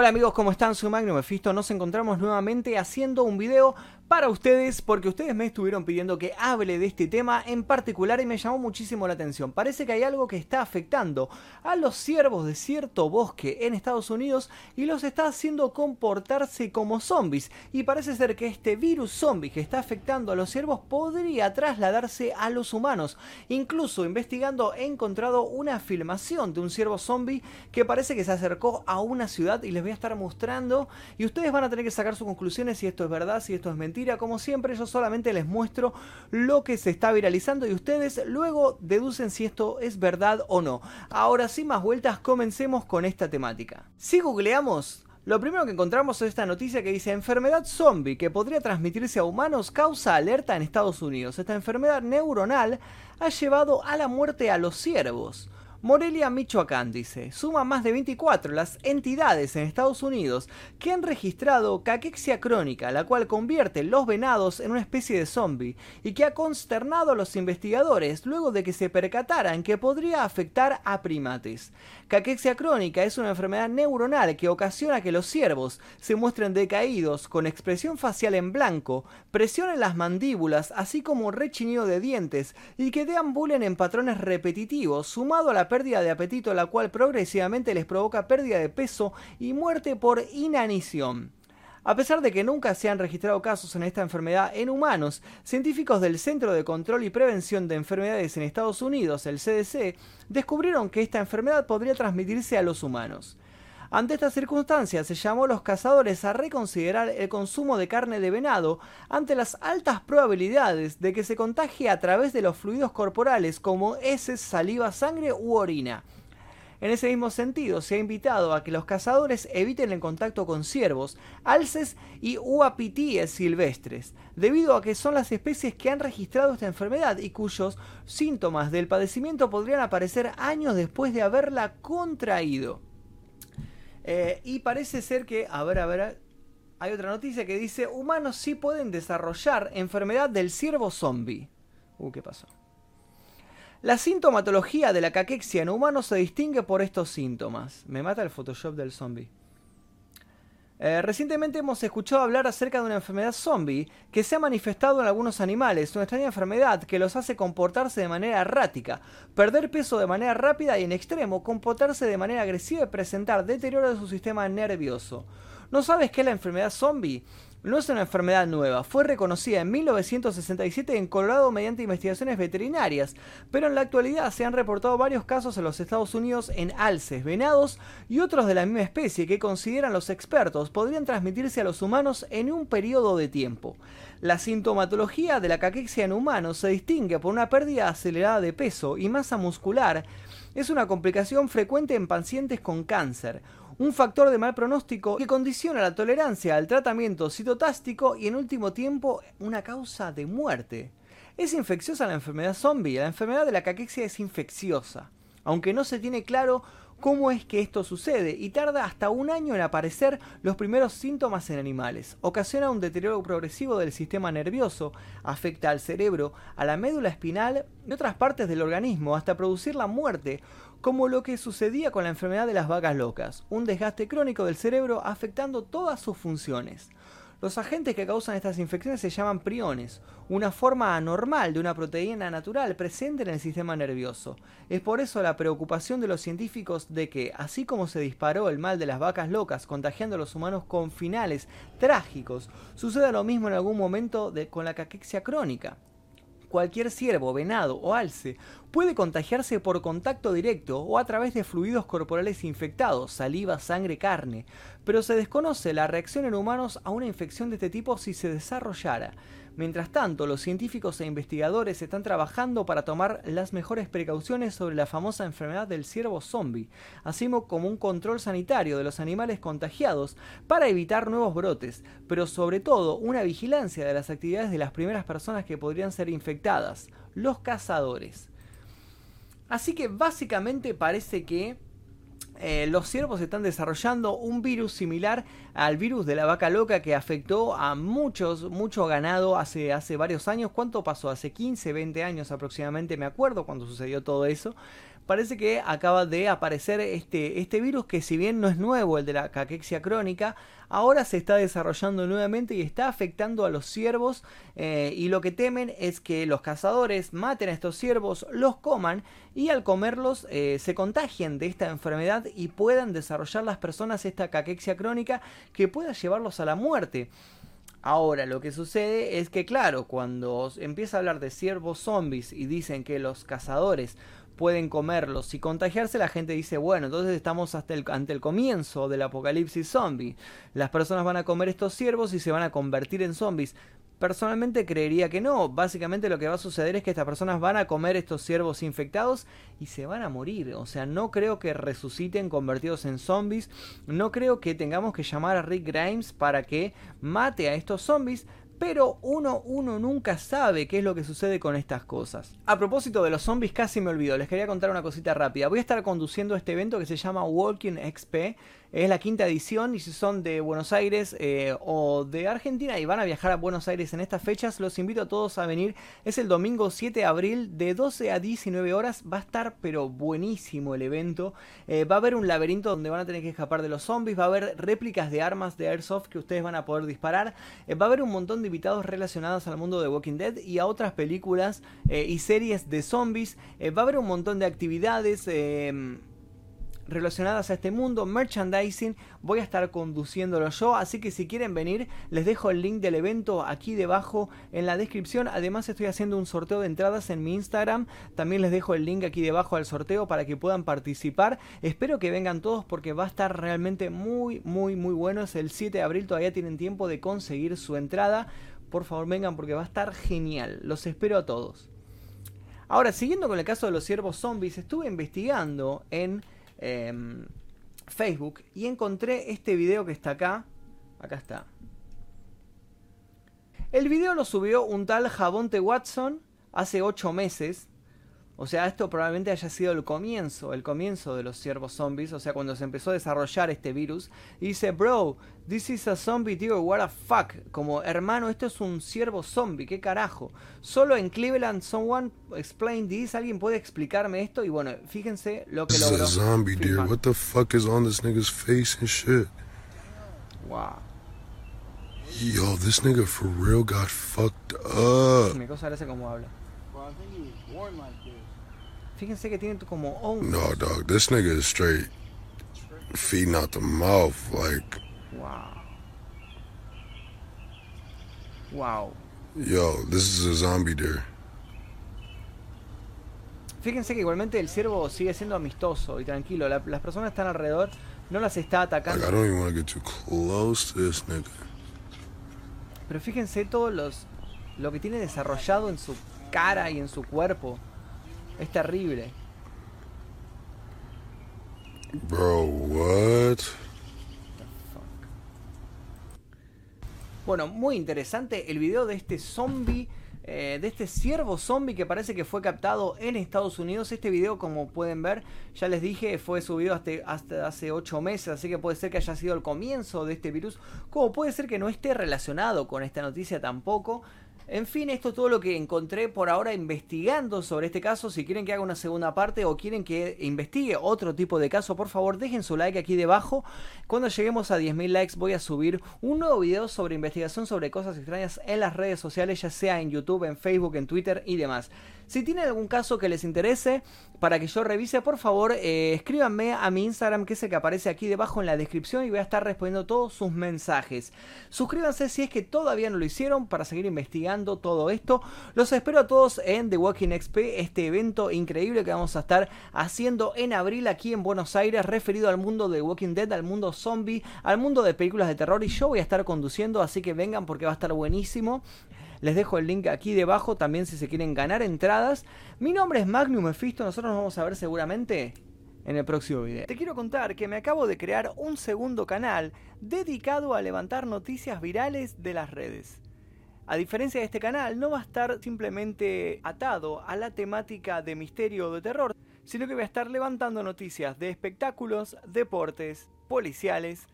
Hola amigos, ¿cómo están? Soy Magno Mephisto. Nos encontramos nuevamente haciendo un video para ustedes porque ustedes me estuvieron pidiendo que hable de este tema en particular y me llamó muchísimo la atención. Parece que hay algo que está afectando a los ciervos de cierto bosque en Estados Unidos y los está haciendo comportarse como zombies. Y parece ser que este virus zombie que está afectando a los ciervos podría trasladarse a los humanos. Incluso investigando he encontrado una filmación de un ciervo zombie que parece que se acercó a una ciudad y les voy a estar mostrando y ustedes van a tener que sacar sus conclusiones si esto es verdad, si esto es mentira como siempre, yo solamente les muestro lo que se está viralizando y ustedes luego deducen si esto es verdad o no. Ahora sin más vueltas, comencemos con esta temática. Si googleamos lo primero que encontramos es esta noticia que dice enfermedad zombie que podría transmitirse a humanos causa alerta en Estados Unidos. Esta enfermedad neuronal ha llevado a la muerte a los ciervos. Morelia, Michoacán, dice, suma más de 24 las entidades en Estados Unidos que han registrado caquexia crónica, la cual convierte los venados en una especie de zombie y que ha consternado a los investigadores luego de que se percataran que podría afectar a primates. Caquexia crónica es una enfermedad neuronal que ocasiona que los ciervos se muestren decaídos, con expresión facial en blanco, presión en las mandíbulas, así como rechinido de dientes y que deambulen en patrones repetitivos, sumado a la pérdida de apetito, la cual progresivamente les provoca pérdida de peso y muerte por inanición. A pesar de que nunca se han registrado casos en esta enfermedad en humanos, científicos del Centro de Control y Prevención de Enfermedades en Estados Unidos, el CDC, descubrieron que esta enfermedad podría transmitirse a los humanos. Ante estas circunstancias se llamó a los cazadores a reconsiderar el consumo de carne de venado ante las altas probabilidades de que se contagie a través de los fluidos corporales como heces, saliva, sangre u orina. En ese mismo sentido, se ha invitado a que los cazadores eviten el contacto con ciervos, alces y uapitíes silvestres, debido a que son las especies que han registrado esta enfermedad y cuyos síntomas del padecimiento podrían aparecer años después de haberla contraído. Eh, y parece ser que, a ver, a ver, hay otra noticia que dice, humanos sí pueden desarrollar enfermedad del ciervo zombie. Uh, ¿qué pasó? La sintomatología de la caquexia en humanos se distingue por estos síntomas. Me mata el Photoshop del zombie. Eh, recientemente hemos escuchado hablar acerca de una enfermedad zombie que se ha manifestado en algunos animales, una extraña enfermedad que los hace comportarse de manera errática, perder peso de manera rápida y en extremo, comportarse de manera agresiva y presentar deterioro de su sistema nervioso. ¿No sabes qué es la enfermedad zombie? No es una enfermedad nueva, fue reconocida en 1967 en Colorado mediante investigaciones veterinarias, pero en la actualidad se han reportado varios casos en los Estados Unidos en alces, venados y otros de la misma especie que consideran los expertos podrían transmitirse a los humanos en un periodo de tiempo. La sintomatología de la caquexia en humanos se distingue por una pérdida acelerada de peso y masa muscular. Es una complicación frecuente en pacientes con cáncer un factor de mal pronóstico que condiciona la tolerancia al tratamiento citotástico y en último tiempo una causa de muerte. Es infecciosa la enfermedad zombie, la enfermedad de la caquexia es infecciosa, aunque no se tiene claro cómo es que esto sucede y tarda hasta un año en aparecer los primeros síntomas en animales. Ocasiona un deterioro progresivo del sistema nervioso, afecta al cerebro, a la médula espinal y otras partes del organismo hasta producir la muerte como lo que sucedía con la enfermedad de las vacas locas, un desgaste crónico del cerebro afectando todas sus funciones. Los agentes que causan estas infecciones se llaman priones, una forma anormal de una proteína natural presente en el sistema nervioso. Es por eso la preocupación de los científicos de que, así como se disparó el mal de las vacas locas contagiando a los humanos con finales trágicos, suceda lo mismo en algún momento con la caquexia crónica cualquier ciervo, venado o alce puede contagiarse por contacto directo o a través de fluidos corporales infectados, saliva, sangre, carne, pero se desconoce la reacción en humanos a una infección de este tipo si se desarrollara. Mientras tanto, los científicos e investigadores están trabajando para tomar las mejores precauciones sobre la famosa enfermedad del ciervo zombie, así como un control sanitario de los animales contagiados para evitar nuevos brotes, pero sobre todo una vigilancia de las actividades de las primeras personas que podrían ser infectadas, los cazadores. Así que básicamente parece que eh, los ciervos están desarrollando un virus similar al virus de la vaca loca que afectó a muchos, mucho ganado hace, hace varios años. ¿Cuánto pasó? Hace 15, 20 años aproximadamente, me acuerdo cuando sucedió todo eso. Parece que acaba de aparecer este, este virus que si bien no es nuevo, el de la caquexia crónica, ahora se está desarrollando nuevamente y está afectando a los ciervos eh, y lo que temen es que los cazadores maten a estos ciervos, los coman y al comerlos eh, se contagien de esta enfermedad y puedan desarrollar las personas esta caquexia crónica que pueda llevarlos a la muerte. Ahora, lo que sucede es que, claro, cuando empieza a hablar de ciervos zombies y dicen que los cazadores pueden comerlos y contagiarse, la gente dice, bueno, entonces estamos hasta el, ante el comienzo del apocalipsis zombie. Las personas van a comer estos ciervos y se van a convertir en zombies. Personalmente creería que no. Básicamente lo que va a suceder es que estas personas van a comer estos ciervos infectados y se van a morir. O sea, no creo que resuciten convertidos en zombies. No creo que tengamos que llamar a Rick Grimes para que mate a estos zombies pero uno, uno nunca sabe qué es lo que sucede con estas cosas. A propósito de los zombies, casi me olvido, les quería contar una cosita rápida. Voy a estar conduciendo este evento que se llama Walking XP, es la quinta edición y si son de Buenos Aires eh, o de Argentina y van a viajar a Buenos Aires en estas fechas, los invito a todos a venir. Es el domingo 7 de abril de 12 a 19 horas. Va a estar pero buenísimo el evento. Eh, va a haber un laberinto donde van a tener que escapar de los zombies. Va a haber réplicas de armas de Airsoft que ustedes van a poder disparar. Eh, va a haber un montón de invitados relacionados al mundo de Walking Dead y a otras películas y series de zombies. va a haber un montón de actividades relacionadas a este mundo, merchandising, voy a estar conduciéndolo yo, así que si quieren venir, les dejo el link del evento aquí debajo en la descripción, además estoy haciendo un sorteo de entradas en mi Instagram, también les dejo el link aquí debajo al sorteo para que puedan participar, espero que vengan todos porque va a estar realmente muy, muy, muy bueno, es el 7 de abril, todavía tienen tiempo de conseguir su entrada, por favor vengan porque va a estar genial, los espero a todos. Ahora, siguiendo con el caso de los ciervos zombies, estuve investigando en Em, Facebook y encontré este video que está acá. Acá está. El video lo subió un tal Jabonte Watson hace 8 meses o sea, esto probablemente haya sido el comienzo, el comienzo de los ciervos zombies, o sea, cuando se empezó a desarrollar este virus. Y dice, bro, this is a zombie, tío, what the fuck. Como, hermano, esto es un ciervo zombie, qué carajo. Solo en Cleveland, someone explain this, alguien puede explicarme esto. Y bueno, fíjense lo que logró. This is a zombie, dear. What the fuck is on this nigga's face and shit? Wow. Yo, this nigga for real got fucked up. Me cosa parece como habla. Well, I think he was born like this. Fíjense que tiene como No, dog, this nigga is straight feeding out the mouth, like. Wow. Wow. Yo, this is a zombie deer. Fíjense que igualmente el ciervo sigue siendo amistoso y tranquilo. las personas están alrededor, no las está atacando. I don't even want to get too close to this nigga. Pero fíjense todo los, lo que tiene desarrollado en su cara y en su cuerpo. Es terrible. Bro, what? Bueno, muy interesante el video de este zombie, eh, de este ciervo zombie que parece que fue captado en Estados Unidos. Este video, como pueden ver, ya les dije, fue subido hasta, hasta hace 8 meses, así que puede ser que haya sido el comienzo de este virus, como puede ser que no esté relacionado con esta noticia tampoco. En fin, esto es todo lo que encontré por ahora investigando sobre este caso. Si quieren que haga una segunda parte o quieren que investigue otro tipo de caso, por favor dejen su like aquí debajo. Cuando lleguemos a 10.000 likes voy a subir un nuevo video sobre investigación sobre cosas extrañas en las redes sociales, ya sea en YouTube, en Facebook, en Twitter y demás. Si tienen algún caso que les interese para que yo revise, por favor eh, escríbanme a mi Instagram que es el que aparece aquí debajo en la descripción y voy a estar respondiendo todos sus mensajes. Suscríbanse si es que todavía no lo hicieron para seguir investigando todo esto. Los espero a todos en The Walking XP, este evento increíble que vamos a estar haciendo en abril aquí en Buenos Aires, referido al mundo de Walking Dead, al mundo zombie, al mundo de películas de terror y yo voy a estar conduciendo, así que vengan porque va a estar buenísimo. Les dejo el link aquí debajo también si se quieren ganar entradas. Mi nombre es Magnum Mephisto, nosotros nos vamos a ver seguramente en el próximo video. Te quiero contar que me acabo de crear un segundo canal dedicado a levantar noticias virales de las redes. A diferencia de este canal, no va a estar simplemente atado a la temática de misterio o de terror, sino que voy a estar levantando noticias de espectáculos, deportes, policiales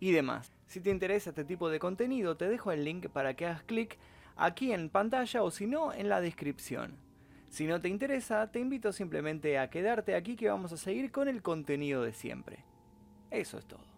y demás. Si te interesa este tipo de contenido, te dejo el link para que hagas clic aquí en pantalla o si no en la descripción. Si no te interesa, te invito simplemente a quedarte aquí que vamos a seguir con el contenido de siempre. Eso es todo.